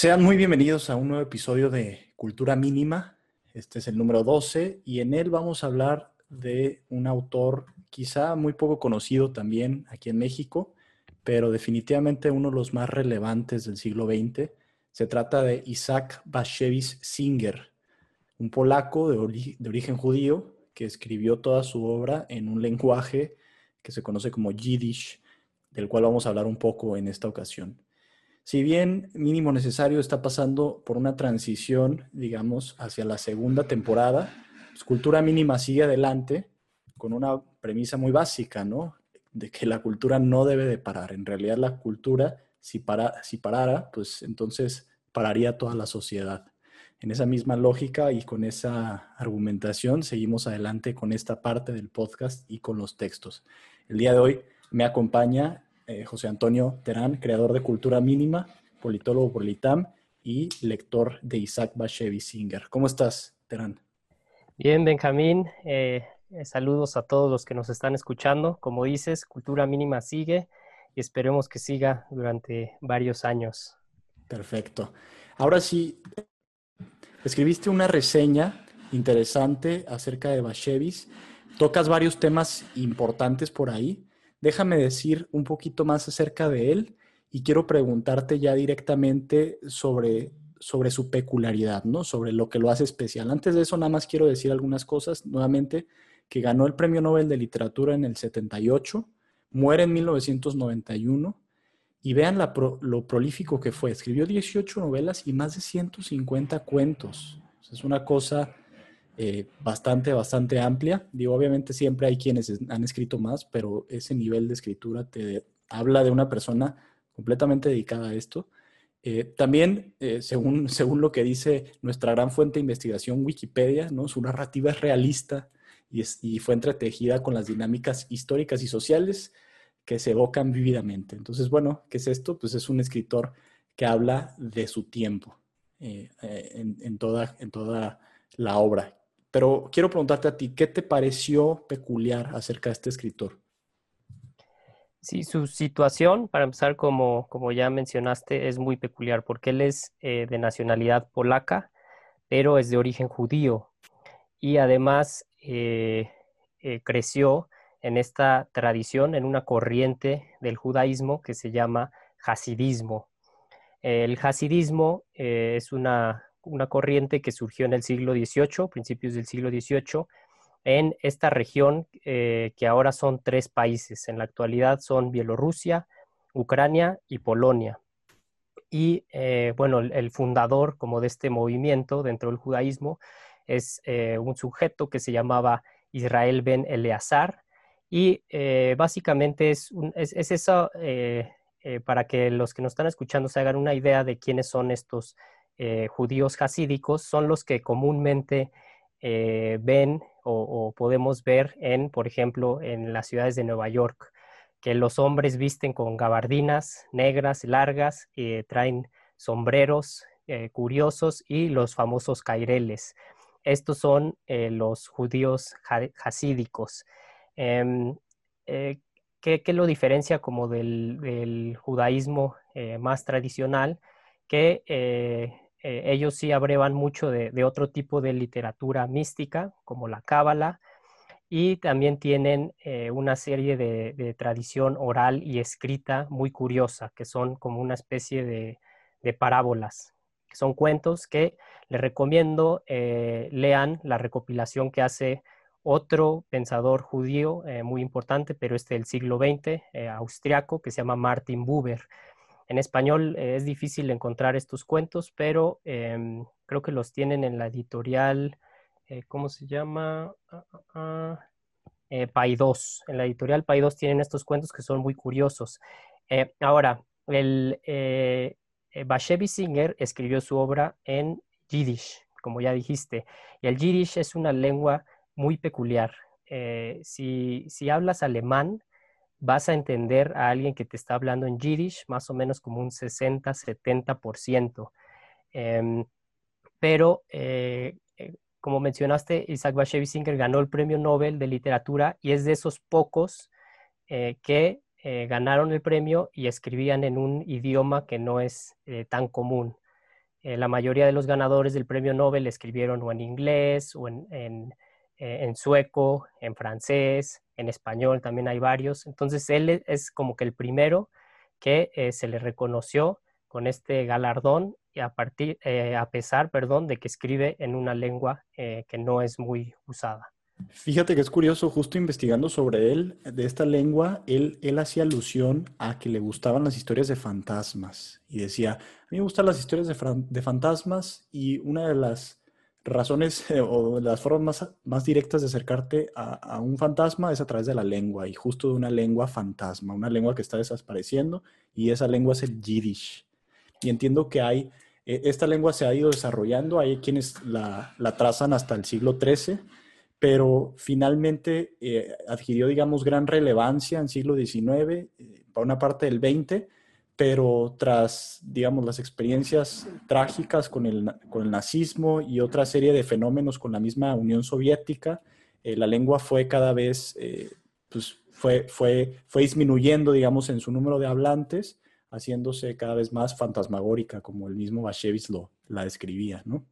Sean muy bienvenidos a un nuevo episodio de Cultura Mínima. Este es el número 12 y en él vamos a hablar de un autor quizá muy poco conocido también aquí en México, pero definitivamente uno de los más relevantes del siglo XX. Se trata de Isaac Bashevis Singer, un polaco de, origen judío que escribió toda su obra en un lenguaje que se conoce como Yiddish, del cual vamos a hablar un poco en esta ocasión. Si bien Mínimo Necesario está pasando por una transición, digamos, hacia la segunda temporada, pues Cultura Mínima sigue adelante con una premisa muy básica, ¿no? De que la cultura no debe de parar. En realidad la cultura, si, para, si parara, pues entonces pararía toda la sociedad. En esa misma lógica y con esa argumentación seguimos adelante con esta parte del podcast y con los textos. El día de hoy me acompaña eh, José Antonio Terán, creador de Cultura Mínima, politólogo por el ITAM y lector de Isaac Bashevis Singer. ¿Cómo estás, Terán? Bien, Benjamín. Eh, eh, saludos a todos los que nos están escuchando. Como dices, Cultura Mínima sigue y esperemos que siga durante varios años. Perfecto. Ahora sí, escribiste una reseña interesante acerca de Bashevis. Tocas varios temas importantes por ahí déjame decir un poquito más acerca de él y quiero preguntarte ya directamente sobre, sobre su peculiaridad, ¿no? Sobre lo que lo hace especial. Antes de eso, nada más quiero decir algunas cosas. Nuevamente, que ganó el Premio Nobel de Literatura en el 78, muere en 1991 y vean lo prolífico que fue. Escribió 18 novelas y más de 150 cuentos. es una cosa eh, bastante, bastante amplia. Digo, obviamente siempre hay quienes han escrito más, pero ese nivel de escritura te habla de una persona completamente dedicada a esto. Eh, también, eh, según, según lo que dice nuestra gran fuente de investigación, Wikipedia, ¿no? su narrativa es realista y, y fue entretejida con las dinámicas históricas y sociales que se evocan vívidamente. Entonces, bueno, ¿qué es esto? Pues es un escritor que habla de su tiempo en, en, toda, en toda la obra. Pero quiero preguntarte a ti, ¿qué te pareció peculiar acerca de este escritor? Sí, su situación, para empezar, como, como ya mencionaste, es muy peculiar porque él es eh, de nacionalidad polaca, pero es de origen judío y además eh, eh, creció en esta tradición, en una corriente del judaísmo que se llama hasidismo. El hasidismo es una una corriente que surgió en el siglo XVIII, principios del siglo XVIII, en esta región eh, que ahora son tres países. En la actualidad son Bielorrusia, Ucrania y Polonia. Y eh, bueno, el, fundador como de este movimiento dentro del judaísmo es eh, un sujeto que se llamaba Israel ben Eleazar. Y básicamente es, es eso para que los que nos están escuchando se hagan una idea de quiénes son estos eh, judíos hasídicos son los que comúnmente eh, ven o, podemos ver en, por ejemplo, en las ciudades de Nueva York, que los hombres visten con gabardinas negras, largas, y traen sombreros eh, curiosos y los famosos caireles. Estos son los judíos hasídicos. Em, ¿qué, lo diferencia como del, judaísmo más tradicional? Que eh, ellos sí abrevan mucho de, otro tipo de literatura mística, como la cábala, y también tienen eh, una serie de, tradición oral y escrita muy curiosa, que son como una especie de, parábolas, que son cuentos que les recomiendo eh, lean la recopilación que hace otro pensador judío muy importante, pero este del siglo XX, austriaco, que se llama Martin Buber en español eh, es difícil encontrar estos cuentos, pero em, creo que los tienen en la editorial, eh, ¿cómo se llama? Eh, Paidós. En la editorial Paidós tienen estos cuentos que son muy curiosos. Ahora, el eh, Singer escribió su obra en Yiddish, como ya dijiste, y el Yiddish es una lengua muy peculiar. si, si hablas alemán, vas a entender a alguien que te está hablando en Yiddish más o menos como un 60-70%. Em, pero, eh, eh, como mencionaste, Isaac Bashevis Singer ganó el Premio Nobel de Literatura y es de esos pocos eh, que ganaron el premio y escribían en un idioma que no es tan común. la mayoría de los ganadores del Premio Nobel escribieron o en inglés o en en sueco, en francés, en español también hay varios. Entonces él e, es como que el primero que eh, se le reconoció con este galardón y a, partir, eh, a pesar perdón, de que escribe en una lengua eh, que no es muy usada. Fíjate que es curioso, justo investigando sobre él, de esta lengua, él, él hacía alusión a que le gustaban las historias de fantasmas y decía, a mí me gustan las historias de, de fantasmas y una de las razones o las formas más, directas de acercarte a, un fantasma es a través de la lengua y justo de una lengua fantasma, una lengua que está desapareciendo y esa lengua es el yiddish. Y entiendo que hay, e, esta lengua se ha ido desarrollando, hay quienes la, trazan hasta el siglo XIII, pero finalmente eh, adquirió, digamos, gran relevancia en siglo XIX, eh, para una parte del XX, pero tras, digamos, las experiencias trágicas con el, con el nazismo y otra serie de fenómenos con la misma Unión Soviética, eh, la lengua fue cada vez, eh, pues fue, fue, fue disminuyendo, digamos, en su número de hablantes, haciéndose cada vez más fantasmagórica, como el mismo Bashevich lo la describía, ¿no?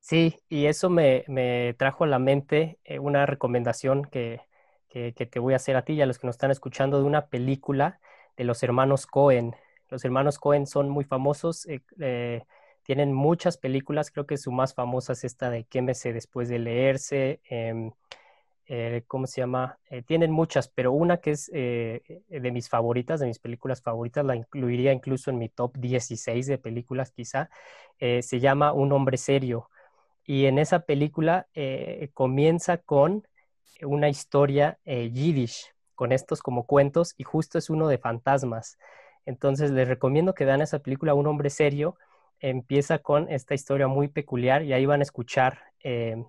Sí, y eso me, me trajo a la mente eh, una recomendación que, que, que te voy a hacer a ti y a los que nos están escuchando de una película de los hermanos Cohen, los hermanos Cohen son muy famosos, eh, eh, tienen muchas películas, creo que su más famosa es esta de Quémese después de leerse, em, eh, ¿cómo se llama? tienen muchas, pero una que es de mis favoritas, de mis películas favoritas, la incluiría incluso en mi top 16 de películas quizá, se llama Un hombre serio. Y en esa película comienza con una historia yiddish, con estos como cuentos, y justo es uno de fantasmas. Entonces les recomiendo que vean esa película, Un hombre serio. Empieza con esta historia muy peculiar y ahí van a escuchar eh,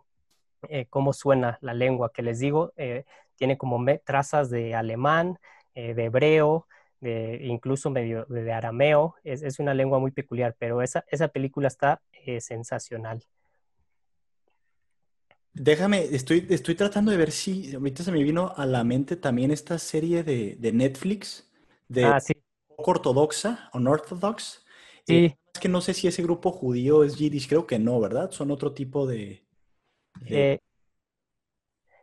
eh, cómo suena la lengua, que les digo, eh, tiene como trazas de alemán, de hebreo, de, incluso medio de, arameo. Es, una lengua muy peculiar, pero esa, esa película está sensacional. Déjame, estoy, estoy tratando de ver si ahorita se me vino a la mente también esta serie de, Netflix de ah, sí ortodoxa, unorthodox. Sí. Eh, es que no sé si ese grupo judío es yiddish, creo que no, ¿verdad? Son otro tipo de... Eh,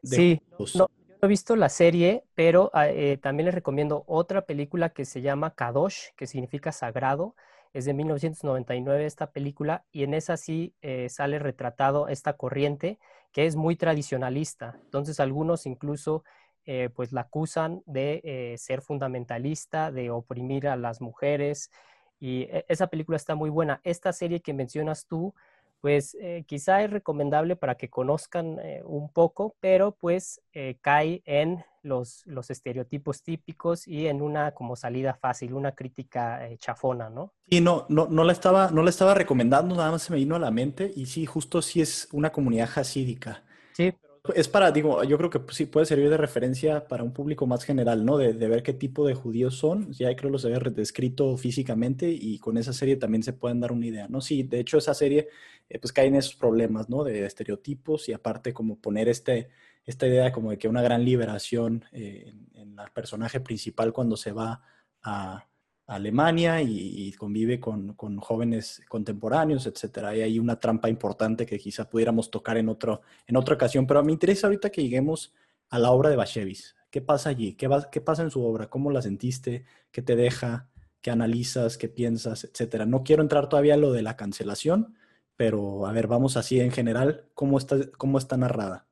sí, no, he visto la serie, pero ah, eh, también les recomiendo otra película que se llama Kadosh, que significa sagrado. Es de 1999 esta película y en esa sí sale retratado esta corriente que es muy tradicionalista. Entonces algunos incluso eh, pues la acusan de eh, ser fundamentalista, de oprimir a las mujeres. Y e, esa película está muy buena. Esta serie que mencionas tú, pues eh, quizá es recomendable para que conozcan un poco, pero pues cae en los, los, estereotipos típicos y en una como salida fácil, una crítica chafona, ¿no? Y no, no, no, la estaba, no la estaba recomendando, nada más se me vino a la mente y sí, justo sí es una comunidad jasídica. Sí es para, digo, yo creo que sí puede servir de referencia para un público más general, ¿no? De, ver qué tipo de judíos son. Ya creo los había descrito físicamente y con esa serie también se pueden dar una idea, ¿no? Sí, de hecho esa serie eh, pues cae en esos problemas, ¿no? De estereotipos y aparte como poner este, esta idea como de que una gran liberación eh, en, el personaje principal cuando se va a, Alemania y, convive con, jóvenes contemporáneos, etcétera. Y hay una trampa importante que quizá pudiéramos tocar en, otro, en otra ocasión, pero me interesa ahorita que lleguemos a la obra de Bashevis. ¿Qué pasa allí? ¿Qué, ¿Qué pasa en su obra? ¿Cómo la sentiste? ¿Qué te deja? ¿Qué analizas? ¿Qué piensas? Etcétera. No quiero entrar todavía a lo de la cancelación, pero a ver, vamos así en general, ¿cómo está, cómo está narrada?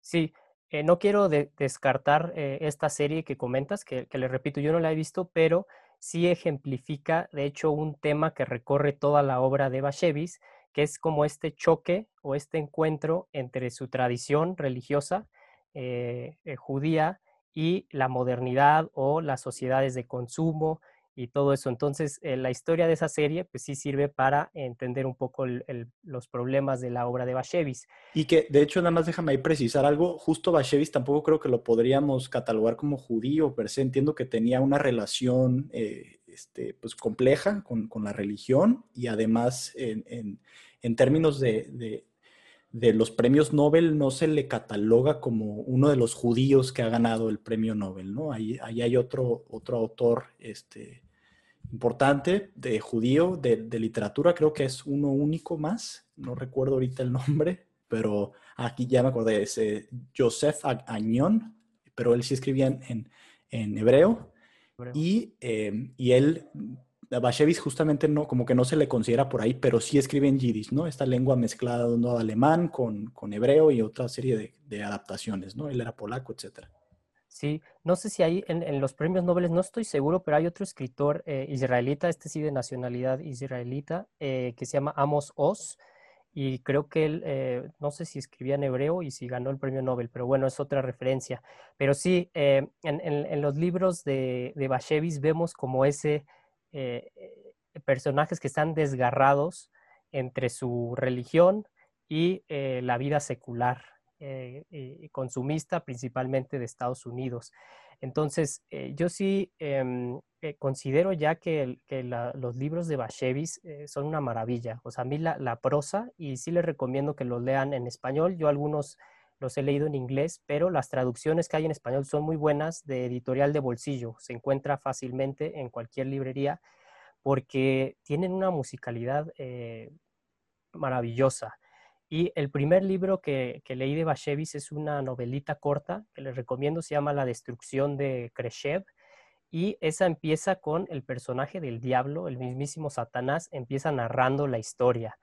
Sí, eh, no quiero descartar eh, esta serie que comentas, que, que le repito, yo no la he visto, pero sí ejemplifica, de hecho, un tema que recorre toda la obra de Bashevis, que es como este choque o este encuentro entre su tradición religiosa eh, eh, judía y la modernidad o las sociedades de consumo y todo eso. Entonces, eh, la historia de esa serie, pues sí sirve para entender un poco los problemas de la obra de Bashevis. Y que, de hecho, nada más déjame ahí precisar algo, justo Bashevis tampoco creo que lo podríamos catalogar como judío, per se, entiendo que tenía una relación eh, este, pues, compleja con, la religión y además en, términos de de los premios Nobel no se le cataloga como uno de los judíos que ha ganado el premio Nobel, ¿no? Ahí, hay otro, otro autor este, importante de judío de, literatura, creo que es uno único más, no recuerdo ahorita el nombre, pero aquí ya me acordé, es eh, Joseph Añón, pero él sí escribía en, hebreo, Y, eh, y él Bashevis justamente no, como que no se le considera por ahí, pero sí escribe en yiddish, ¿no? Esta lengua mezclada de alemán con, con, hebreo y otra serie de, adaptaciones, ¿no? Él era polaco, etcétera. Sí, no sé si hay en, los premios Nobel, no estoy seguro, pero hay otro escritor eh, israelita, este sí de nacionalidad israelita, eh, que se llama Amos Oz, y creo que él, eh, no sé si escribía en hebreo y si ganó el premio Nobel, pero bueno, es otra referencia. Pero sí, en, en, los libros de, de Bashevis vemos como ese eh, eh, personajes que están desgarrados entre su religión y eh, la vida secular y consumista, principalmente de Estados Unidos. Entonces, yo sí em, considero ya que, los libros de Bashevis son una maravilla. O sea, a mí la, la, prosa, y sí les recomiendo que los lean en español. Yo algunos los he leído en inglés, pero las traducciones que hay en español son muy buenas de editorial de bolsillo. Se encuentra fácilmente en cualquier librería porque tienen una musicalidad eh, maravillosa. Y el primer libro que, leí de Bashevis es una novelita corta que les recomiendo, se llama La destrucción de Khrushchev. Y esa empieza con el personaje del diablo, el mismísimo Satanás, empieza narrando la historia.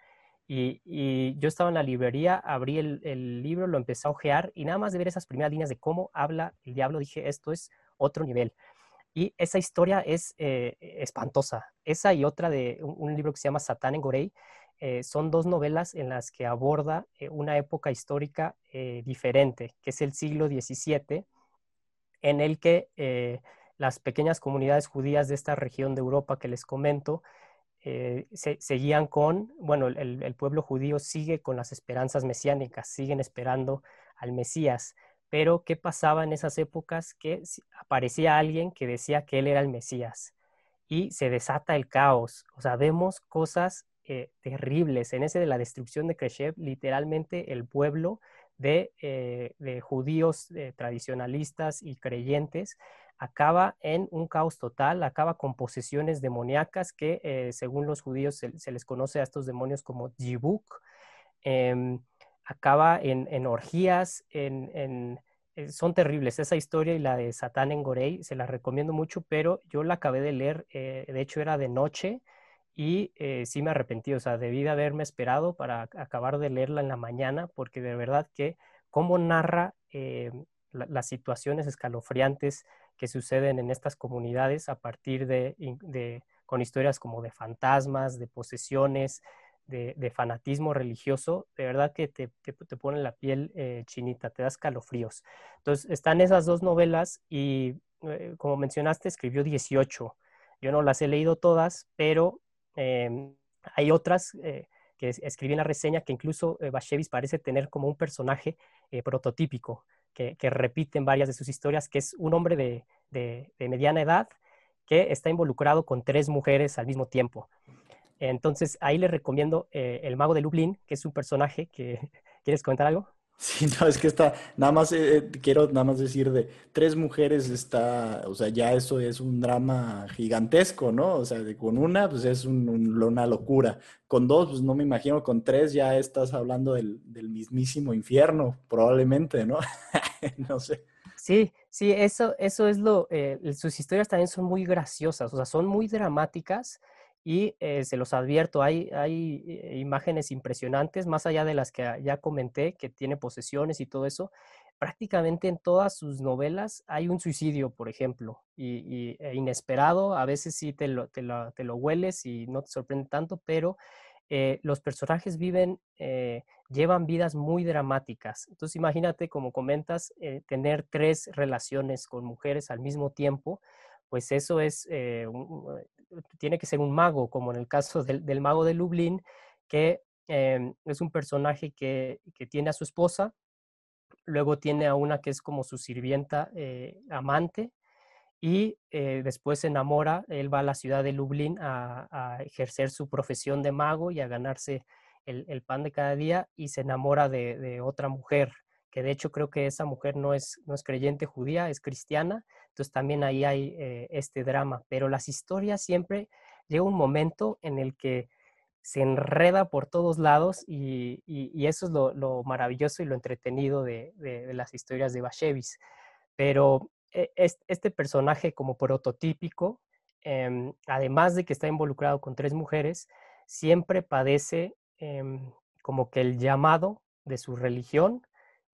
Y, yo estaba en la librería, abrí el, libro, lo empecé a ojear y nada más de ver esas primeras líneas de cómo habla el diablo, dije, esto es otro nivel. Y esa historia es eh, espantosa. Esa y otra de un, libro que se llama Satán en Gorey eh, son dos novelas en las que aborda eh, una época histórica diferente, que es el siglo XVII, en el que las pequeñas comunidades judías de esta región de Europa que les comento eh, se, seguían con, bueno, el, pueblo judío sigue con las esperanzas mesiánicas, siguen esperando al Mesías. Pero, ¿qué pasaba en esas épocas? Que aparecía alguien que decía que él era el Mesías y se desata el caos. O sea, vemos cosas eh, terribles. En ese de la destrucción de Khrushchev, literalmente el pueblo de, eh, de judíos tradicionalistas y creyentes acaba en un caos total, acaba con posesiones demoníacas que eh, según los judíos se, les conoce a estos demonios como Jibuk, em, acaba en, orgías, en, eh, son terribles. Esa historia y la de Satán en Gorey se la recomiendo mucho, pero yo la acabé de leer, eh, de hecho era de noche y sí me arrepentí, o sea, debí de haberme esperado para acabar de leerla en la mañana, porque de verdad que cómo narra las situaciones escalofriantes que suceden en estas comunidades a partir de, con historias como de fantasmas, de posesiones, de, fanatismo religioso, de verdad que te, te, pone la piel eh, chinita, te das calofríos. Entonces, están esas dos novelas y, eh, como mencionaste, escribió 18. Yo no las he leído todas, pero em, hay otras eh, que escribí en la reseña que incluso Bashevis parece tener como un personaje prototípico que, repite en varias de sus historias, que es un hombre de, mediana edad que está involucrado con tres mujeres al mismo tiempo. Entonces, ahí le recomiendo eh, El Mago de Lublin, que es un personaje que... ¿Quieres comentar algo? Sí, no, es que está, nada más eh, eh, quiero nada más decir de tres mujeres está, o sea, ya eso es un drama gigantesco, ¿no? O sea, con una, pues es una locura. Con dos, pues no me imagino, con tres ya estás hablando del, mismísimo infierno, probablemente, ¿no? no sé. Sí, sí, eso, eso es lo, eh, sus historias también son muy graciosas, o sea, son muy dramáticas y eh, se los advierto, hay, hay eh, imágenes impresionantes, más allá de las que ya comenté, que tiene posesiones y todo eso. Prácticamente en todas sus novelas hay un suicidio, por ejemplo, y, e inesperado. A veces sí te lo, te, lo, hueles y no te sorprende tanto, pero eh, los personajes viven, llevan vidas muy dramáticas. Entonces imagínate, como comentas, tener tres relaciones con mujeres al mismo tiempo pues eso es, eh, tiene que ser un mago, como en el caso del, mago de Lublin, que em, es un personaje que, tiene a su esposa, luego tiene a una que es como su sirvienta amante, y después se enamora, él va a la ciudad de Lublin a, ejercer su profesión de mago y a ganarse el, pan de cada día y se enamora de, otra mujer que de hecho creo que esa mujer no es, no es creyente judía, es cristiana, entonces también ahí hay eh, este drama, pero las historias siempre llega un momento en el que se enreda por todos lados y, eso es lo, maravilloso y lo entretenido de, las historias de Bashevis. Pero eh, este personaje como prototípico, em, además de que está involucrado con tres mujeres, siempre padece em, como que el llamado de su religión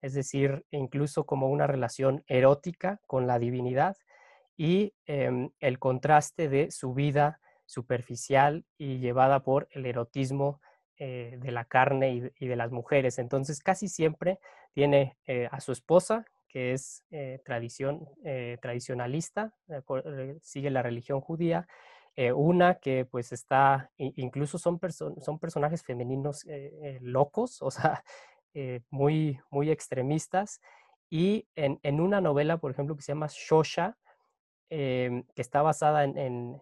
es decir, incluso como una relación erótica con la divinidad y em, el contraste de su vida superficial y llevada por el erotismo eh, de la carne y, de las mujeres. Entonces casi siempre tiene eh, a su esposa, que es eh, tradición, tradicionalista, sigue la religión judía, una que pues está, incluso son, son personajes femeninos locos, o sea, eh, muy, muy extremistas. Y en, una novela, por ejemplo, que se llama Shosha, em, que está basada en,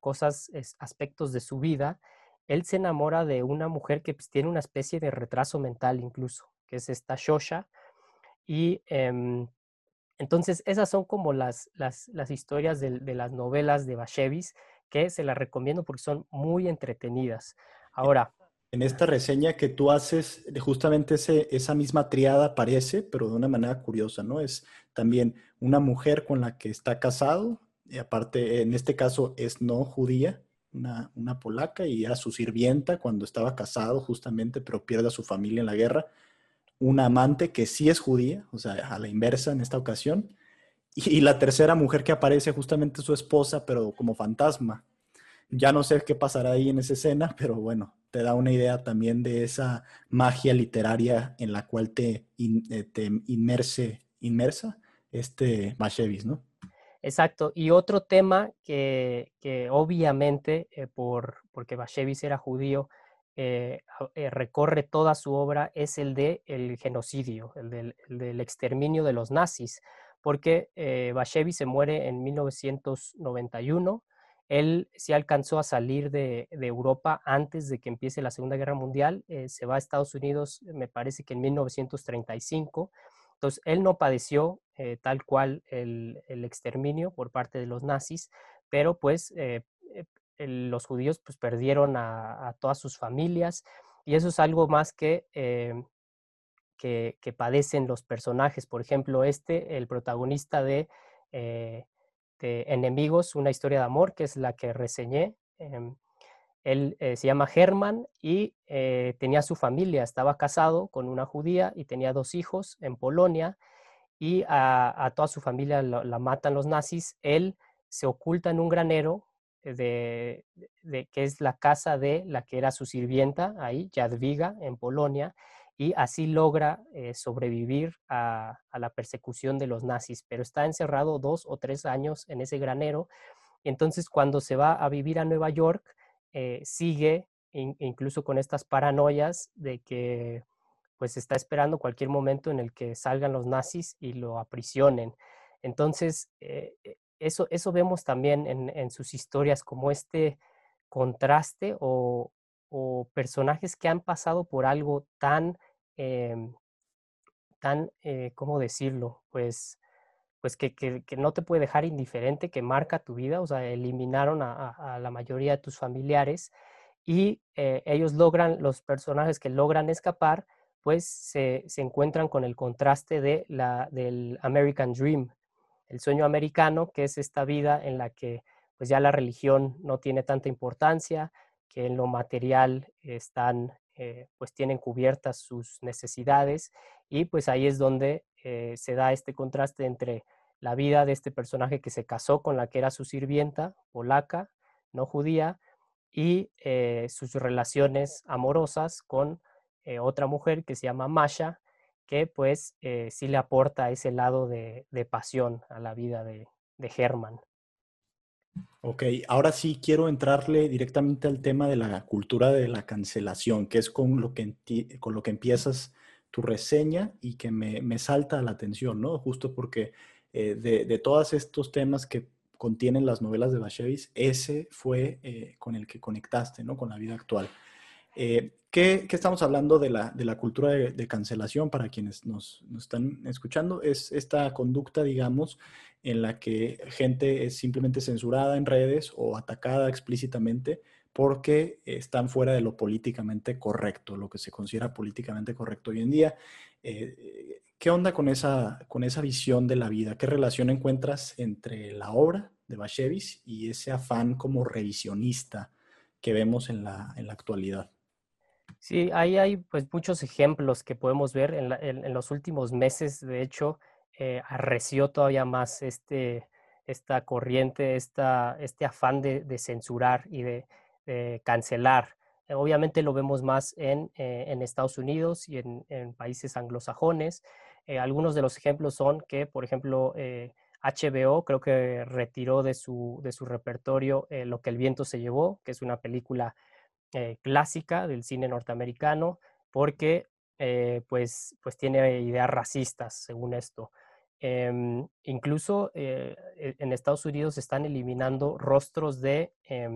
cosas, aspectos de su vida, él se enamora de una mujer que pues, tiene una especie de retraso mental incluso, que es esta Shosha. Y em, entonces esas son como las, las, historias de, de, las novelas de Bashevis, que se las recomiendo porque son muy entretenidas. Ahora, en esta reseña que tú haces, justamente ese, esa misma triada aparece, pero de una manera curiosa, ¿no? Es también una mujer con la que está casado, y aparte, en este caso es no judía, una, una polaca, y era su sirvienta cuando estaba casado, justamente, pero pierde a su familia en la guerra. Una amante que sí es judía, o sea, a la inversa en esta ocasión. Y la tercera mujer que aparece, justamente su esposa, pero como fantasma. Ya no sé qué pasará ahí en esa escena, pero bueno, te da una idea también de esa magia literaria en la cual te, eh, te inmersa este Bashevis, ¿no? Exacto. Y otro tema que, que obviamente, eh, por, porque Bashevis era judío, eh, recorre toda su obra es el de el genocidio, el del, el del exterminio de los nazis, porque Bashevis se muere en 1991 él sí alcanzó a salir de, Europa antes de que empiece la Segunda Guerra Mundial, eh, se va a Estados Unidos, me parece que en 1935. Entonces, él no padeció eh, tal cual el, exterminio por parte de los nazis, pero pues eh, los judíos pues perdieron a, todas sus familias y eso es algo más que, que, padecen los personajes. Por ejemplo, este, el protagonista de Enemigos, una historia de amor, que es la que reseñé. Em, él eh, se llama Germán y eh, tenía su familia, estaba casado con una judía y tenía dos hijos en Polonia y a, toda su familia la, matan los nazis. Él se oculta en un granero de, que es la casa de la que era su sirvienta ahí, Jadwiga, en Polonia, y así logra eh, sobrevivir a, la persecución de los nazis, pero está encerrado dos o tres años en ese granero. Entonces, cuando se va a vivir a Nueva York, eh, sigue incluso con estas paranoias de que pues está esperando cualquier momento en el que salgan los nazis y lo aprisionen. Entonces, eh, eso, eso vemos también en, sus historias como este contraste o personajes que han pasado por algo tan, em, tan, eh, ¿cómo decirlo? Pues, pues que, que, no te puede dejar indiferente, que marca tu vida, o sea, eliminaron a, la mayoría de tus familiares y eh, ellos logran, los personajes que logran escapar, pues se, se, encuentran con el contraste de la, del American Dream, el sueño americano, que es esta vida en la que pues ya la religión no tiene tanta importancia, que en lo material están, eh, pues tienen cubiertas sus necesidades y pues ahí es donde eh, se da este contraste entre la vida de este personaje que se casó con la que era su sirvienta polaca, no judía, y eh, sus relaciones amorosas con otra mujer que se llama Masha, que pues sí le aporta ese lado de, pasión a la vida de, de Herman. Ok, ahora sí quiero entrarle directamente al tema de la cultura de la cancelación, que es con lo que, con lo que empiezas tu reseña y que me, me salta la atención, ¿no? Justo porque eh, de, de, todos estos temas que contienen las novelas de Bashevis, ese fue eh, con el que conectaste, ¿no? Con la vida actual. Eh, ¿qué, ¿qué, estamos hablando de la, cultura de, cancelación para quienes nos, están escuchando? Es esta conducta, digamos, en la que gente es simplemente censurada en redes o atacada explícitamente porque están fuera de lo políticamente correcto, lo que se considera políticamente correcto hoy en día. Eh, ¿Qué onda con esa, visión de la vida? ¿Qué relación encuentras entre la obra de Bashevis y ese afán como revisionista que vemos en la actualidad? Sí, ahí hay pues muchos ejemplos que podemos ver en, los últimos meses. De hecho, eh, arreció todavía más este, esta corriente, esta, este afán de, censurar y de, cancelar. Eh, obviamente lo vemos más en, eh, en Estados Unidos y en, en países anglosajones. Algunos de los ejemplos son que, por ejemplo, HBO creo que retiró de su, de su repertorio Lo que el viento se llevó, que es una película clásica del cine norteamericano, porque pues, pues tiene ideas racistas, según esto. Eh, incluso eh, e, en Estados Unidos están eliminando rostros de, eh,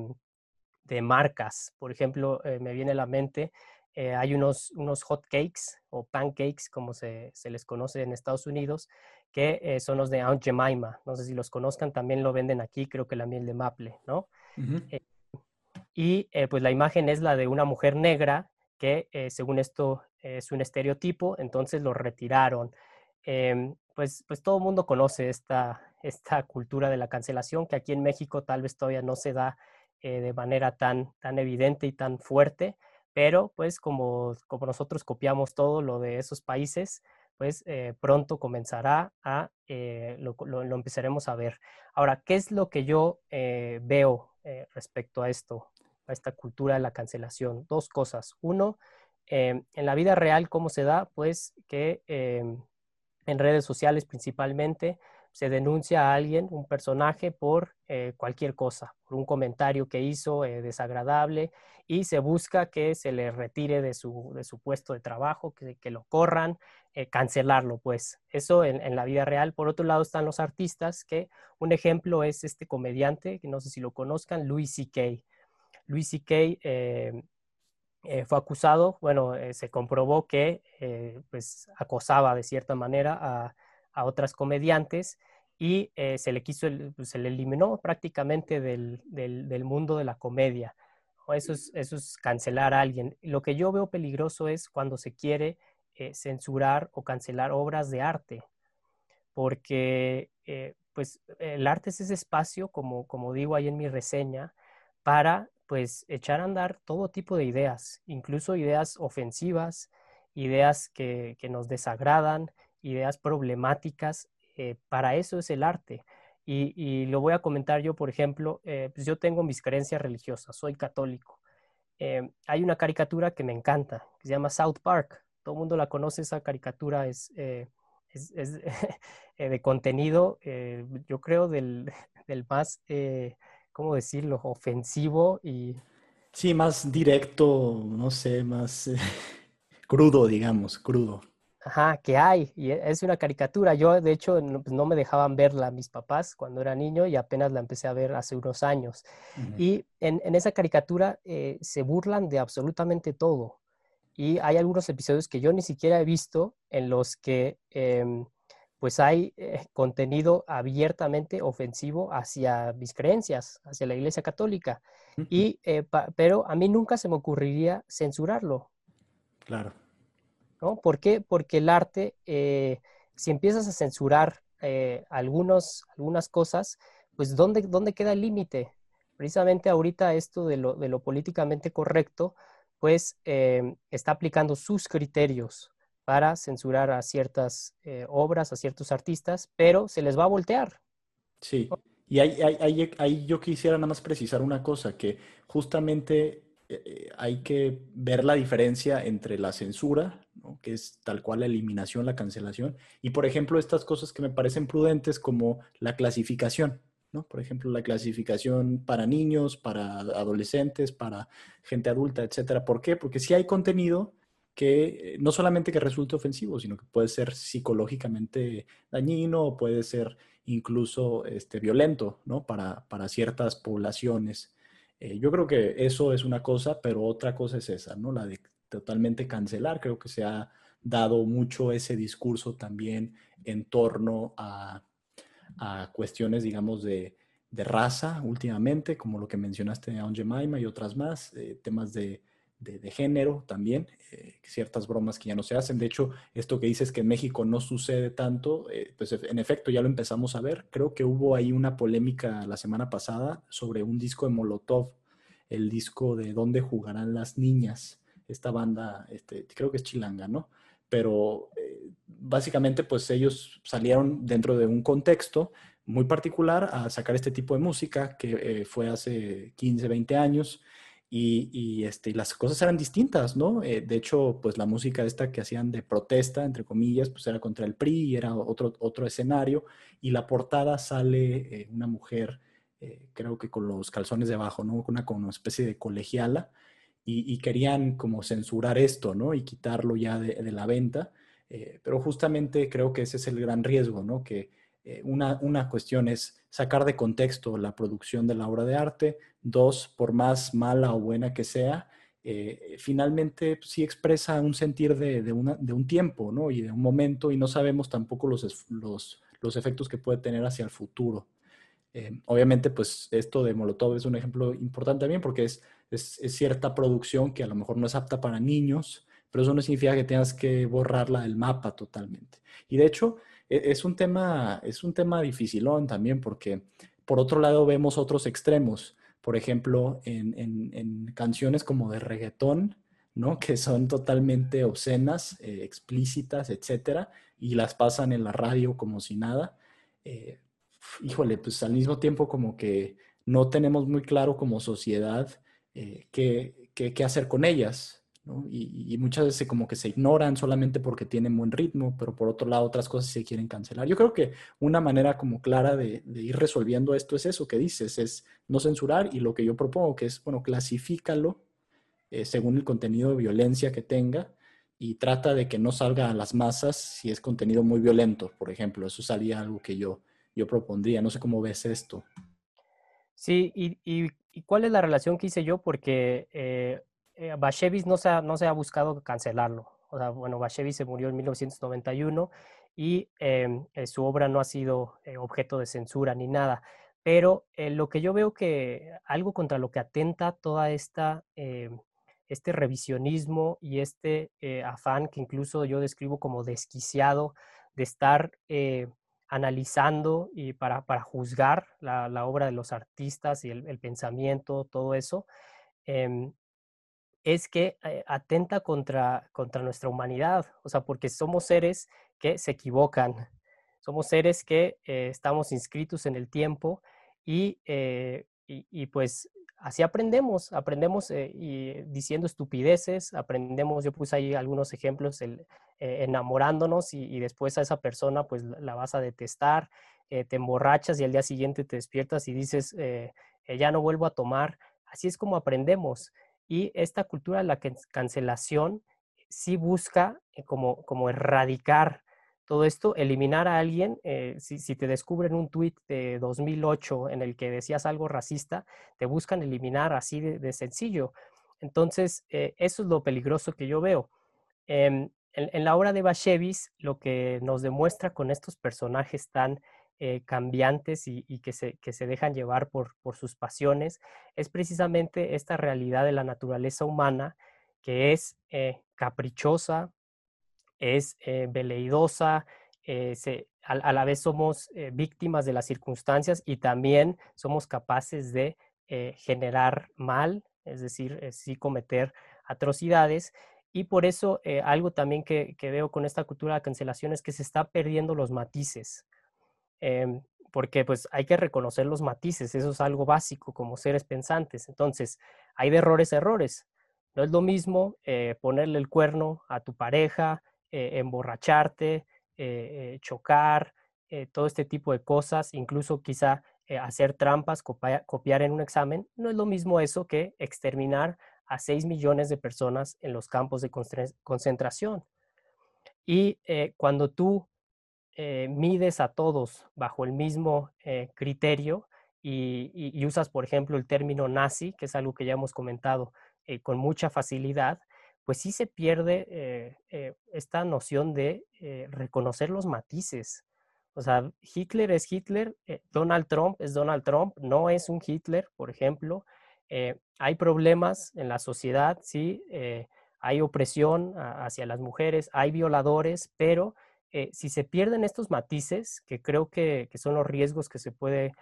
de marcas. Por ejemplo, eh, me viene a la mente, eh, hay unos, unos hot cakes o pancakes, como se, se les conoce en Estados Unidos, que eh, son los de Aunt Jemima. No sé si los conozcan, también lo venden aquí, creo que la miel de maple, ¿no? Uh -huh. Y pues la imagen es la de una mujer negra que, según esto, es un estereotipo, entonces lo retiraron. Eh, pues, pues todo el mundo conoce esta, esta cultura de la cancelación, que aquí en México tal vez todavía no se da eh, de manera tan, tan evidente y tan fuerte, pero pues como, como nosotros copiamos todo lo de esos países, pues eh, pronto comenzará a, eh, lo, lo, lo, empezaremos a ver. Ahora, ¿qué es lo que yo eh, veo eh, respecto a esto, esta cultura de la cancelación? Dos cosas. Uno, en la vida real, ¿cómo se da? Pues que en redes sociales principalmente, se denuncia a alguien, un personaje, por eh, cualquier cosa, por un comentario que hizo eh, desagradable y se busca que se le retire de su, de su puesto de trabajo, que, lo corran, eh, cancelarlo, pues. Eso en, en, la vida real. Por otro lado están los artistas, que un ejemplo es este comediante, que no sé si lo conozcan, Louis C.K. Louis C.K. Eh, eh, fue acusado, bueno, eh, se comprobó que pues acosaba de cierta manera a, a otras comediantes y se le quiso, pues, se le eliminó prácticamente del, del, del mundo de la comedia. Eso es, eso es, cancelar a alguien. Lo que yo veo peligroso es cuando se quiere censurar o cancelar obras de arte, porque pues el arte es ese espacio, como, como digo ahí en mi reseña, para pues echar a andar todo tipo de ideas, incluso ideas ofensivas, ideas que, que nos desagradan, ideas problemáticas. Eh, para eso es el arte. Y, y, lo voy a comentar yo, por ejemplo, eh, pues yo tengo mis creencias religiosas, soy católico. Eh, hay una caricatura que me encanta, que se llama South Park. Todo el mundo la conoce, esa caricatura es, es, es de contenido, yo creo, del, del más ¿cómo decirlo?, ofensivo y... Sí, más directo, no sé, más eh, crudo, digamos, crudo. Ajá, que hay, y e, es una caricatura. Yo, de hecho, no, pues no, me dejaban verla mis papás cuando era niño y apenas la empecé a ver hace unos años. Uh -huh. Y en, en, esa caricatura eh, se burlan de absolutamente todo. Y hay algunos episodios que yo ni siquiera he visto en los que... Eh, pues hay eh, contenido abiertamente ofensivo hacia mis creencias, hacia la Iglesia Católica. Y, eh, pero a mí nunca se me ocurriría censurarlo. Claro. ¿No? ¿Por qué? Porque el arte, eh, si empiezas a censurar algunos, algunas cosas, pues ¿dónde, dónde queda el límite? Precisamente ahorita esto de lo, de lo políticamente correcto, pues está aplicando sus criterios para censurar a ciertas eh, obras, a ciertos artistas, pero se les va a voltear. Sí, y ahí, ahí, ahí, yo quisiera nada más precisar una cosa, que justamente eh, hay que ver la diferencia entre la censura, ¿no? que es tal cual la eliminación, la cancelación, y por ejemplo estas cosas que me parecen prudentes como la clasificación. ¿no? Por ejemplo, la clasificación para niños, para adolescentes, para gente adulta, etcétera. ¿Por qué? Porque si hay contenido que no solamente que resulte ofensivo, sino que puede ser psicológicamente dañino puede ser incluso este, violento ¿no? para, para ciertas poblaciones. Eh, yo creo que eso es una cosa, pero otra cosa es esa, ¿no? la de totalmente cancelar. Creo que se ha dado mucho ese discurso también en torno a, a cuestiones, digamos, de, de, raza últimamente, como lo que mencionaste de Jemima y otras más, eh, temas de de, género también, eh, ciertas bromas que ya no se hacen. De hecho, esto que dices que en México no sucede tanto, eh, pues en efecto ya lo empezamos a ver. Creo que hubo ahí una polémica la semana pasada sobre un disco de Molotov, el disco de ¿Dónde jugarán las niñas? Esta banda, este, creo que es chilanga, ¿no? Pero eh, básicamente pues ellos salieron dentro de un contexto muy particular a sacar este tipo de música que fue hace 15, 20 años y, este, las cosas eran distintas, ¿no? Eh, de hecho, pues la música esta que hacían de protesta, entre comillas, pues era contra el PRI era otro, otro escenario. Y la portada sale eh, una mujer, eh, creo que con los calzones debajo, ¿no? Una, como una especie de colegiala. Y, querían como censurar esto, ¿no? Y quitarlo ya de, de la venta. pero justamente creo que ese es el gran riesgo, ¿no? Que eh, una, una, cuestión es sacar de contexto la producción de la obra de arte. Dos, por más mala o buena que sea, eh, finalmente sí expresa un sentir de, de, un tiempo ¿no? y de un momento y no sabemos tampoco los, los, los efectos que puede tener hacia el futuro. Eh, obviamente, pues esto de Molotov es un ejemplo importante también porque es, es, cierta producción que a lo mejor no es apta para niños, pero eso no significa que tengas que borrarla del mapa totalmente. Y de hecho, es un tema, es un tema dificilón también porque por otro lado vemos otros extremos. Por ejemplo, en, canciones como de reggaetón, ¿no? Que son totalmente obscenas, eh, explícitas, etcétera, y las pasan en la radio como si nada. Eh, híjole, pues al mismo tiempo como que no tenemos muy claro como sociedad eh, qué, qué, hacer con ellas, y, muchas veces como que se ignoran solamente porque tienen buen ritmo, pero por otro lado otras cosas se quieren cancelar. Yo creo que una manera como clara de, ir resolviendo esto es eso que dices, es no censurar y lo que yo propongo que es, bueno, clasifícalo eh, según el contenido de violencia que tenga y trata de que no salga a las masas si es contenido muy violento, por ejemplo. Eso sería algo que yo, yo propondría. No sé cómo ves esto. Sí, y, y, cuál es la relación que hice yo? Porque eh, eh, no se, ha, no se ha buscado cancelarlo. O sea, bueno, Bashevis se murió en 1991 y em, eh, su obra no ha sido eh, objeto de censura ni nada. Pero eh, lo que yo veo que algo contra lo que atenta toda esta este revisionismo y este afán que incluso yo describo como desquiciado de estar analizando y para, juzgar la, obra de los artistas y el, pensamiento, todo eso, em, es que eh, atenta contra, contra nuestra humanidad, o sea, porque somos seres que se equivocan, somos seres que eh, estamos inscritos en el tiempo y, eh, y, pues así aprendemos, aprendemos y diciendo estupideces, aprendemos, yo puse ahí algunos ejemplos, el, enamorándonos y, y, después a esa persona pues la vas a detestar, te emborrachas y al día siguiente te despiertas y dices, ya no vuelvo a tomar, así es como aprendemos. Y esta cultura de la cancelación sí busca eh, como, como erradicar todo esto, eliminar a alguien, eh, si, te descubren un tuit de 2008 en el que decías algo racista, te buscan eliminar así de, sencillo. Entonces, eh, eso es lo peligroso que yo veo. Em, en, en, la obra de Bashevis, lo que nos demuestra con estos personajes tan eh, cambiantes y, que, se, que, se, dejan llevar por, por, sus pasiones, es precisamente esta realidad de la naturaleza humana que es eh, caprichosa, es eh, veleidosa, se, a, la vez somos víctimas de las circunstancias y también somos capaces de generar mal, es decir, sí cometer atrocidades. Y por eso algo también que, que, veo con esta cultura de cancelación es que se está perdiendo los matices. Em, porque pues hay que reconocer los matices, eso es algo básico como seres pensantes. Entonces, hay de errores errores. No es lo mismo eh, ponerle el cuerno a tu pareja, eh, emborracharte, eh, chocar, todo este tipo de cosas, incluso quizá hacer trampas, copiar en un examen, no es lo mismo eso que exterminar a 6 millones de personas en los campos de concentración. Y cuando tú mides a todos bajo el mismo criterio y, usas, por ejemplo, el término nazi, que es algo que ya hemos comentado con mucha facilidad, pues sí se pierde esta noción de reconocer los matices. O sea, Hitler es Hitler, Donald Trump es Donald Trump, no es un Hitler, por ejemplo, eh, hay problemas en la sociedad, sí, eh, hay opresión hacia las mujeres, hay violadores, pero eh, si se pierden estos matices, que creo que, son los riesgos que se puede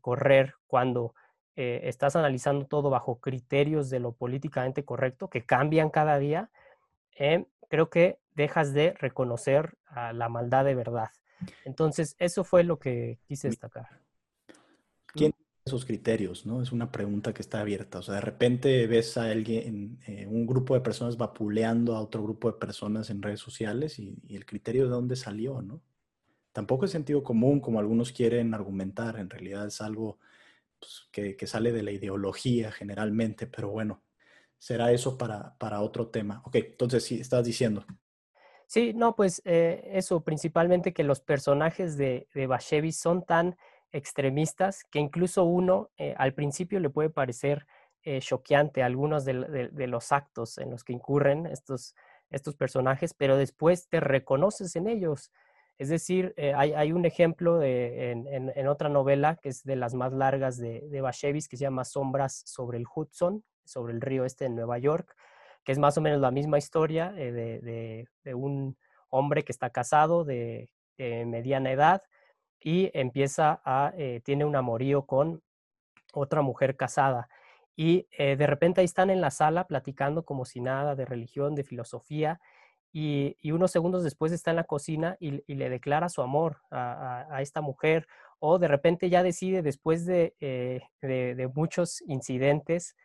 correr cuando estás analizando todo bajo criterios de lo políticamente correcto, que cambian cada día, creo que dejas de reconocer la maldad de verdad. Entonces, eso fue lo que quise destacar. ¿Quién esos criterios, ¿no? Es una pregunta que está abierta. O sea, de repente ves a alguien, eh, un grupo de personas vapuleando a otro grupo de personas en redes sociales y, el criterio de dónde salió, ¿no? Tampoco es sentido común como algunos quieren argumentar. En realidad es algo pues, que, sale de la ideología generalmente, pero bueno, será eso para, para otro tema. Ok, entonces sí, estás diciendo. Sí, no, pues eh, eso, principalmente que los personajes de, de Bashevi son tan extremistas que incluso uno eh, al principio le puede parecer eh, choqueante algunos de, los actos en los que incurren estos, estos personajes, pero después te reconoces en ellos. Es decir, eh, hay, un ejemplo en, otra novela que es de las más largas de, de Bashevis que se llama Sombras sobre el Hudson, sobre el río este en Nueva York, que es más o menos la misma historia de, un hombre que está casado de mediana edad, y empieza a, eh, tiene un amorío con otra mujer casada. Y eh, de repente ahí están en la sala platicando como si nada de religión, de filosofía, y, unos segundos después está en la cocina y, le declara su amor a, esta mujer, o de repente ya decide, después de, eh, de, muchos incidentes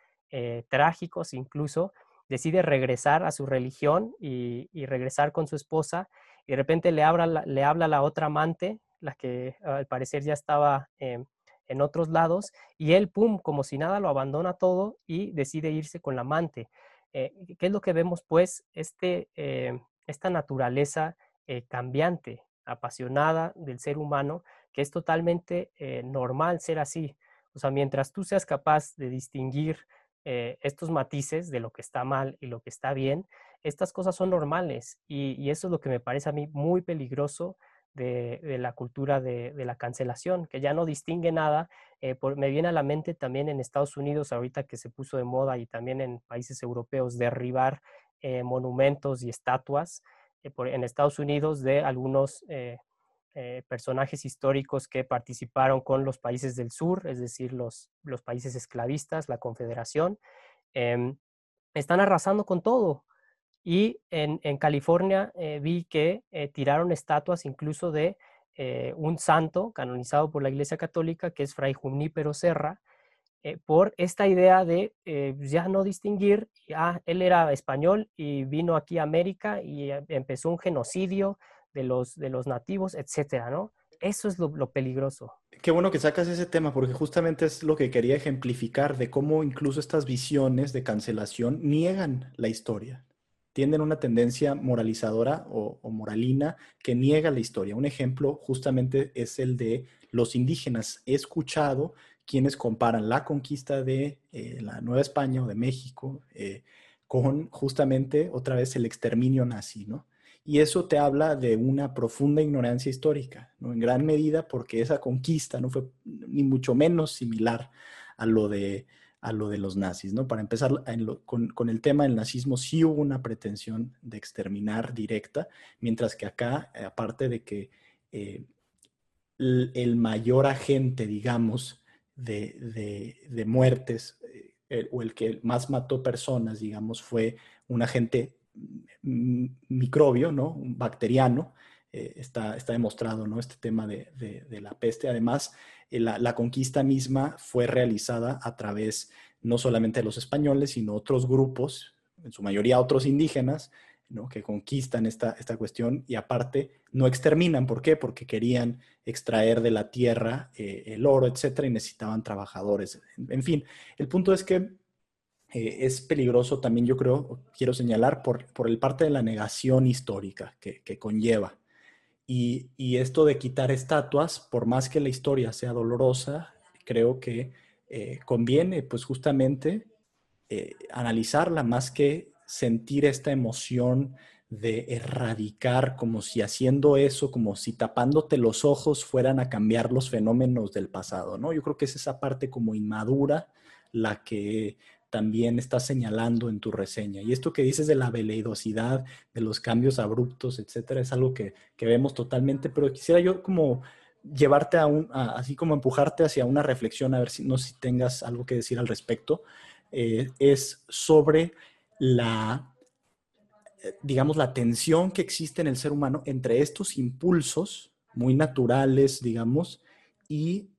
trágicos incluso, decide regresar a su religión y, regresar con su esposa, y de repente le, habla, le habla a la otra amante, la que al parecer ya estaba em, en otros lados, y él, pum, como si nada, lo abandona todo y decide irse con la amante. Eh, ¿Qué es lo que vemos? Pues este, em, esta naturaleza eh, cambiante, apasionada del ser humano, que es totalmente eh, normal ser así. O sea, mientras tú seas capaz de distinguir estos matices de lo que está mal y lo que está bien, estas cosas son normales y, eso es lo que me parece a mí muy peligroso de, la cultura de, la cancelación, que ya no distingue nada. Eh, me viene a la mente también en Estados Unidos, ahorita que se puso de moda, y también en países europeos, derribar eh, monumentos y estatuas eh, en Estados Unidos de algunos personajes históricos que participaron con los países del sur, es decir, los, los países esclavistas, la Confederación. Em, están arrasando con todo. Y en, California eh, vi que eh, tiraron estatuas incluso de eh, un santo canonizado por la Iglesia Católica, que es Fray Junípero Serra, por esta idea de ya no distinguir, ah, él era español y vino aquí a América y empezó un genocidio de los, de los nativos, etcétera, ¿no? Eso es lo, lo, peligroso. Qué bueno que sacas ese tema, porque justamente es lo que quería ejemplificar de cómo incluso estas visiones de cancelación niegan la historia tienden una tendencia moralizadora o, moralina que niega la historia. Un ejemplo justamente es el de los indígenas. He escuchado quienes comparan la conquista de eh, la Nueva España o de México eh, con justamente otra vez el exterminio nazi, ¿no? Y eso te habla de una profunda ignorancia histórica, ¿no? En gran medida porque esa conquista no fue ni mucho menos similar a lo de a lo de los nazis, ¿no? Para empezar, con, el tema del nazismo sí hubo una pretensión de exterminar directa, mientras que acá, eh, aparte de que eh, el, mayor agente, digamos, de, muertes, eh, o el que más mató personas, digamos, fue un agente microbio, ¿no? Un bacteriano, está, está, demostrado, ¿no? Este tema de, la peste. Además, eh, la, conquista misma fue realizada a través no solamente de los españoles, sino otros grupos, en su mayoría otros indígenas, ¿no? que conquistan esta, cuestión y aparte no exterminan. ¿Por qué? Porque querían extraer de la tierra eh, el oro, etcétera, y necesitaban trabajadores. En, fin, el punto es que eh, es peligroso también, yo creo, quiero señalar, por, el parte de la negación histórica que conlleva. Y, esto de quitar estatuas, por más que la historia sea dolorosa, creo que eh, conviene pues justamente analizarla más que sentir esta emoción de erradicar, como si haciendo eso, como si tapándote los ojos fueran a cambiar los fenómenos del pasado, ¿no? Yo creo que es esa parte como inmadura la que también estás señalando en tu reseña. Y esto que dices de la veleidosidad, de los cambios abruptos, etcétera, es algo que, vemos totalmente, pero quisiera yo como llevarte a un, así como empujarte hacia una reflexión, a ver si no si tengas algo que decir al respecto, eh, es sobre la, eh, digamos, la tensión que existe en el ser humano entre estos impulsos muy naturales, digamos, y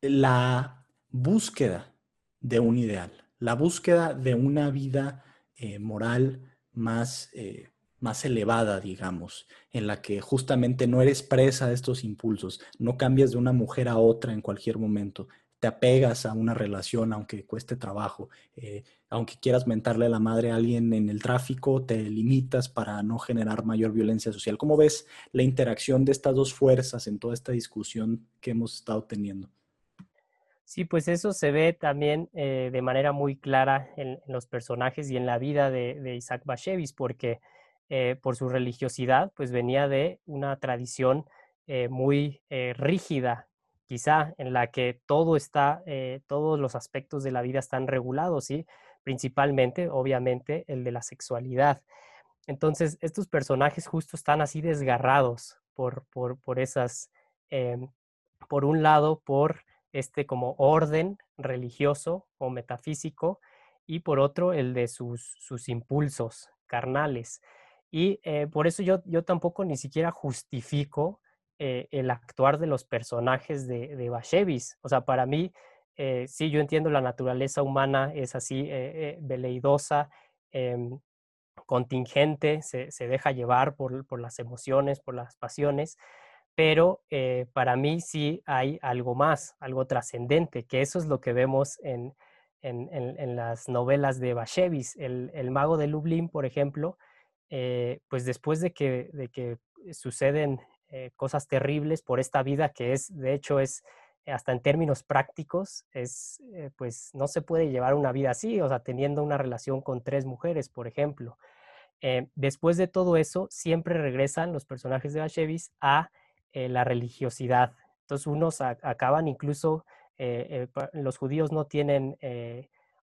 la búsqueda de un ideal, la búsqueda de una vida eh, moral más, eh, más elevada, digamos, en la que justamente no eres presa de estos impulsos, no cambias de una mujer a otra en cualquier momento, te apegas a una relación aunque cueste trabajo, eh, aunque quieras mentarle a la madre a alguien en el tráfico, te limitas para no generar mayor violencia social. ¿Cómo ves la interacción de estas dos fuerzas en toda esta discusión que hemos estado teniendo? Sí, pues eso se ve también eh, de manera muy clara en, los personajes y en la vida de, Isaac Bashevis, porque eh, por su religiosidad, pues venía de una tradición muy rígida quizá en la que todo está, eh, todos los aspectos de la vida están regulados, ¿sí? Principalmente, obviamente, el de la sexualidad. Entonces, estos personajes justo están así desgarrados por, por, esas, em, por un lado, por este como orden religioso o metafísico, y por otro, el de sus, sus impulsos carnales. Y eh, por eso yo, yo tampoco ni siquiera justifico eh, el actuar de los personajes de, de Bashevis. O sea, para mí, eh, sí, yo entiendo la naturaleza humana, es así eh, veleidosa, em, contingente, se, deja llevar por, las emociones, por las pasiones, pero para mí sí hay algo más, algo trascendente, que eso es lo que vemos en, las novelas de Bashevis. El, mago de Lublin, por ejemplo, pues después de que, de que suceden eh, cosas terribles por esta vida que es, de hecho, es hasta en términos prácticos, es, eh, pues no se puede llevar una vida así, o sea, teniendo una relación con tres mujeres, por ejemplo. Eh, después de todo eso, siempre regresan los personajes de Bashevis a la religiosidad. Entonces, unos acaban incluso, los judíos no tienen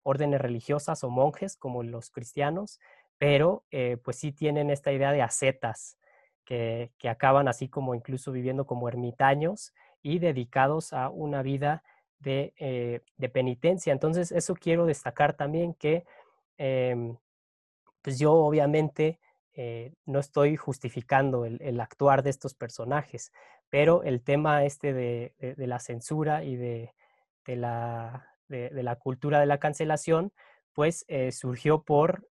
órdenes religiosas o monjes como los cristianos, pero pues sí tienen esta idea de ascetas, que, acaban así como incluso viviendo como ermitaños y dedicados a una vida de, eh, penitencia. Entonces, eso quiero destacar también que, em, pues yo obviamente eh, no estoy justificando el, actuar de estos personajes, pero el tema este de, la censura y de, la, cultura de la cancelación, pues eh, surgió por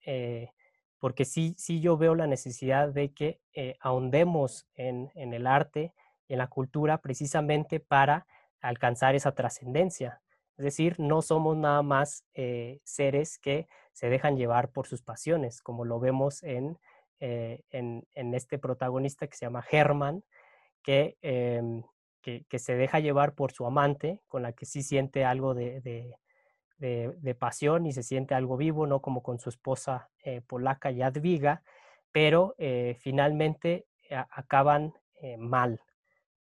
porque sí, sí yo veo la necesidad de que eh, ahondemos en, el arte en la cultura precisamente para alcanzar esa trascendencia. Es decir, no somos nada más eh, seres que se dejan llevar por sus pasiones, como lo vemos en, eh, en, este protagonista que se llama Herman, em, que, que, se deja llevar por su amante, con la que sí siente algo de, de, pasión y se siente algo vivo, ¿no? Como con su esposa eh, polaca Jadwiga, pero eh, finalmente acaban mal.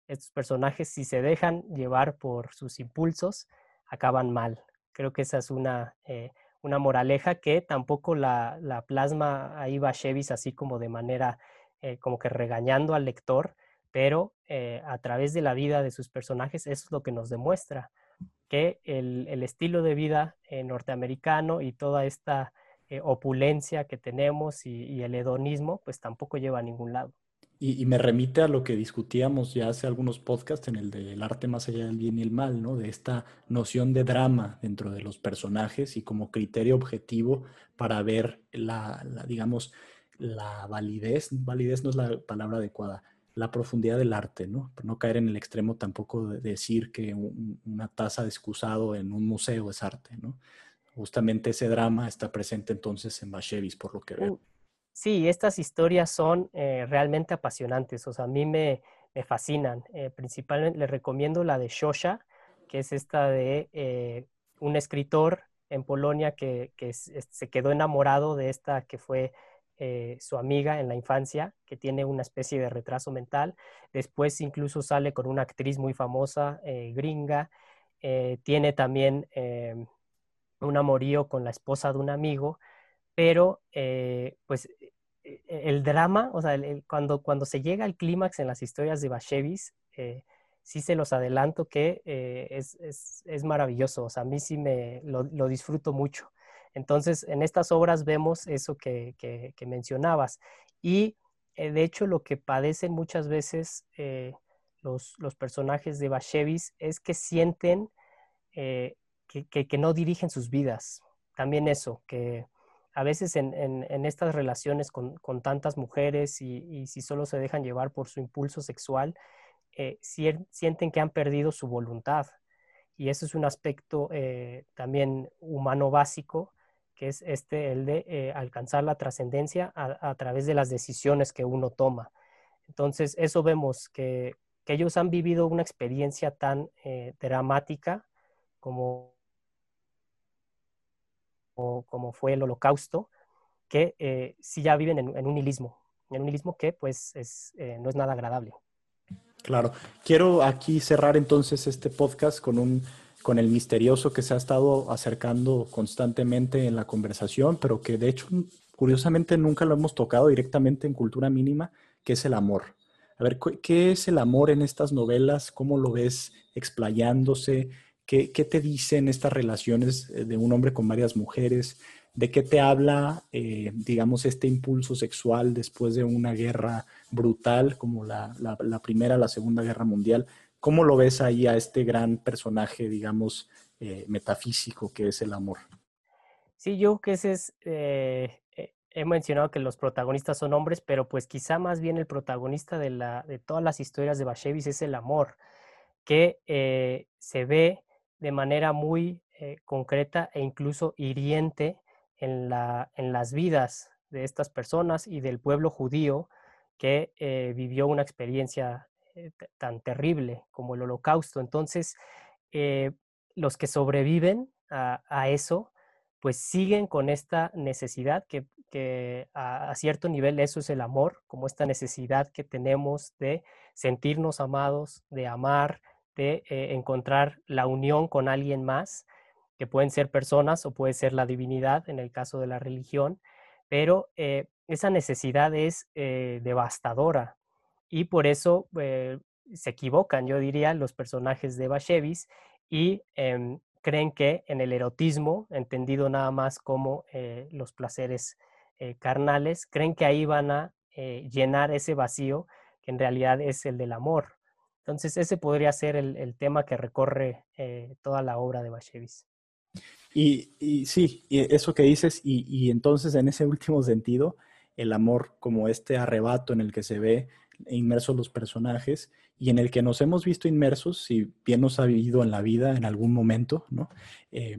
Estos personajes, si se dejan llevar por sus impulsos, acaban mal. Creo que esa es una, una moraleja que tampoco la, la plasma ahí Bashevis así como de manera, como que regañando al lector, pero a través de la vida de sus personajes eso es lo que nos demuestra que el, estilo de vida eh, norteamericano y toda esta eh, opulencia que tenemos y, el hedonismo, pues tampoco lleva a ningún lado. Y, me remite a lo que discutíamos ya hace algunos podcasts en el del arte más allá del bien y el mal, ¿no? De esta noción de drama dentro de los personajes y como criterio objetivo para ver la, digamos, la validez, validez no es la palabra adecuada, la profundidad del arte, ¿no? no caer en el extremo tampoco de decir que una taza de excusado en un museo es arte, ¿no? Justamente ese drama está presente entonces en Bashevis, por lo que veo. Uh, Sí, estas historias son eh, realmente apasionantes, o sea, a mí me, fascinan. Eh, principalmente les recomiendo la de Shosha, que es esta de eh, un escritor en Polonia que, se quedó enamorado de esta que fue su amiga en la infancia, que tiene una especie de retraso mental. Después incluso sale con una actriz muy famosa, gringa. tiene también un amorío con la esposa de un amigo pero pues el drama, o sea, cuando, cuando se llega al clímax en las historias de Bashevis, eh, sí se los adelanto que eh, es, maravilloso, o sea, a mí sí me lo, disfruto mucho. Entonces, en estas obras vemos eso que, mencionabas. Y eh, de hecho, lo que padecen muchas veces los, los, personajes de Bashevis es que sienten que, que no dirigen sus vidas. También eso, que a veces en, estas relaciones con, tantas mujeres y, si solo se dejan llevar por su impulso sexual, eh, sienten que han perdido su voluntad. Y eso es un aspecto eh, también humano básico, que es este, el de eh, alcanzar la trascendencia a, través de las decisiones que uno toma. Entonces, eso vemos que, que ellos han vivido una experiencia tan dramática como como, fue el holocausto, que eh, sí ya viven en, un nihilismo, en un nihilismo que pues eh, no es nada agradable. Claro. Quiero aquí cerrar entonces este podcast con un con el misterioso que se ha estado acercando constantemente en la conversación, pero que de hecho curiosamente nunca lo hemos tocado directamente en cultura mínima, que es el amor. A ver, ¿qué es el amor en estas novelas? ¿Cómo lo ves explayándose? ¿Qué, te dicen estas relaciones eh, de un hombre con varias mujeres? ¿De qué te habla, eh, digamos, este impulso sexual después de una guerra brutal como la, Primera, la Segunda Guerra Mundial? ¿Cómo lo ves ahí a este gran personaje, digamos, eh, metafísico que es el amor? Sí, yo creo que ese es, he mencionado que los protagonistas son hombres, pero pues quizá más bien el protagonista de, la, de todas las historias de Bashevis es el amor, que se ve de manera muy eh, concreta e incluso hiriente en, la, en, las vidas de estas personas y del pueblo judío que eh, vivió una experiencia eh, tan terrible como el holocausto. Entonces, los que sobreviven a, eso, pues siguen con esta necesidad que, que a, cierto nivel eso es el amor, como esta necesidad que tenemos de sentirnos amados, de amar, de eh, encontrar la unión con alguien más, que pueden ser personas o puede ser la divinidad en el caso de la religión, pero eh, esa necesidad es eh, devastadora y por eso se equivocan, yo diría, los personajes de Bashevis y em, creen que en el erotismo, entendido nada más como los placeres carnales, creen que ahí van a llenar ese vacío que en realidad es el del amor. Entonces, ese podría ser el, tema que recorre eh, toda la obra de Bashevis. Y, sí, eso que dices, y, entonces en ese último sentido, el amor como este arrebato en el que se ve inmersos los personajes y en el que nos hemos visto inmersos, si bien nos ha vivido en la vida en algún momento, ¿no? Eh,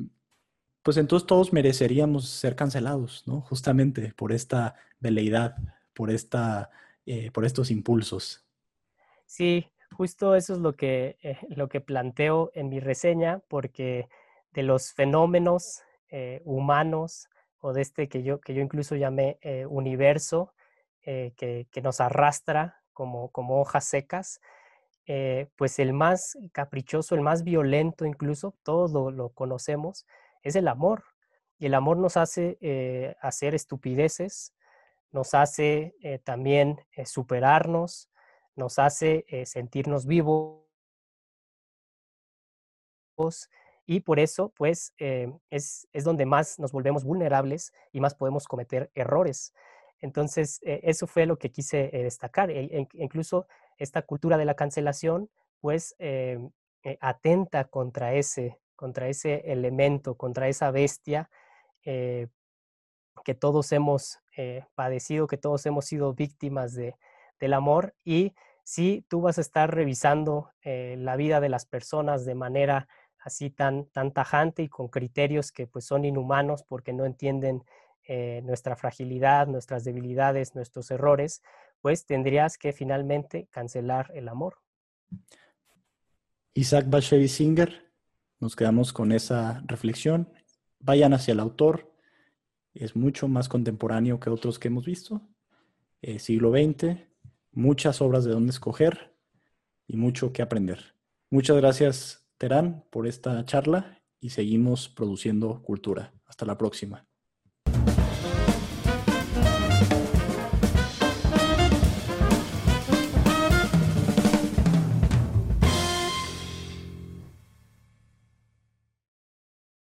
pues entonces todos mereceríamos ser cancelados, ¿no? Justamente por esta veleidad, por, esta, eh, por estos impulsos. Sí, justo eso es lo que, eh, lo que planteo en mi reseña, porque de los fenómenos eh, humanos o de este que yo, que yo incluso llamé eh, universo, que, nos arrastra como, como hojas secas, pues el más caprichoso, el más violento incluso, todos lo conocemos, es el amor. Y el amor nos hace hacer estupideces, nos hace también superarnos, nos hace eh, sentirnos vivos y por eso pues eh, es, donde más nos volvemos vulnerables y más podemos cometer errores. Entonces, eh, eso fue lo que quise eh, destacar. E, e, incluso esta cultura de la cancelación, pues, atenta contra ese, contra ese elemento, contra esa bestia que todos hemos padecido, que todos hemos sido víctimas de, del amor. Y si tú vas a estar revisando la vida de las personas de manera así tan, tan tajante y con criterios que pues son inhumanos porque no entienden eh, nuestra fragilidad, nuestras debilidades, nuestros errores, pues tendrías que finalmente cancelar el amor. Isaac Bashevis Singer, nos quedamos con esa reflexión. Vayan hacia el autor, es mucho más contemporáneo que otros que hemos visto. Eh, siglo XX, muchas obras de dónde escoger y mucho que aprender. Muchas gracias Terán, por esta charla y seguimos produciendo cultura. Hasta la próxima.